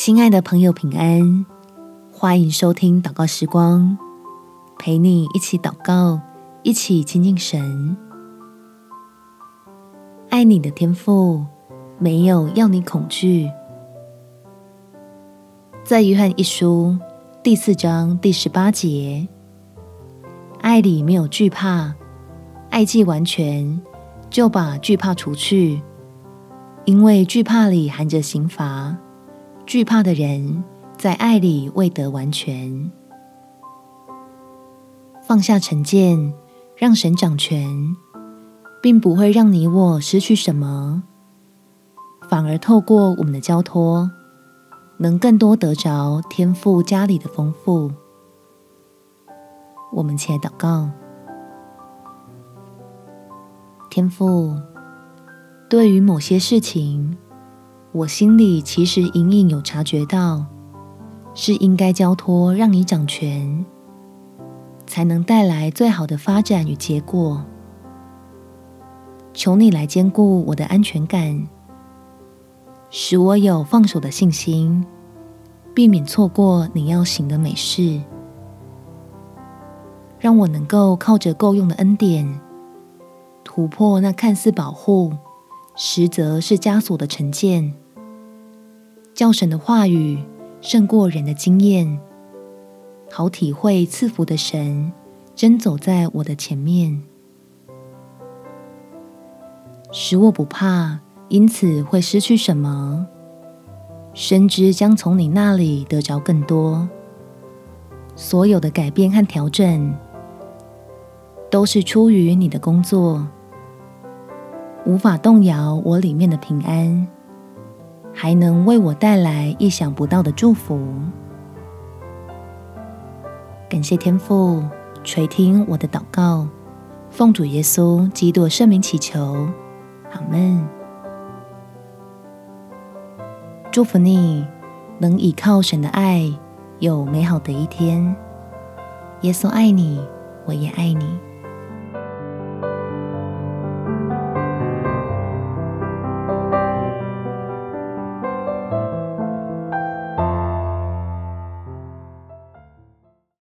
亲爱的朋友，平安！欢迎收听祷告时光，陪你一起祷告，一起亲近神。爱你的天赋没有要你恐惧。在约翰一书第四章第十八节，爱里没有惧怕，爱既完全，就把惧怕除去，因为惧怕里含着刑罚。惧怕的人在爱里未得完全。放下成见，让神掌权，并不会让你我失去什么，反而透过我们的交托，能更多得着天父家里的丰富。我们起来祷告，天父，对于某些事情。我心里其实隐隐有察觉到，是应该交托让你掌权，才能带来最好的发展与结果。求你来兼顾我的安全感，使我有放手的信心，避免错过你要行的美事。让我能够靠着够用的恩典，突破那看似保护，实则是枷锁的成见，叫神的话语胜过人的经验，好体会赐福的神真走在我的前面，使我不怕，因此会失去什么，深知将从你那里得着更多。所有的改变和调整，都是出于你的工作。无法动摇我里面的平安，还能为我带来意想不到的祝福。感谢天父垂听我的祷告，奉主耶稣基督圣名祈求，阿门。祝福你能倚靠神的爱，有美好的一天。耶稣爱你，我也爱你。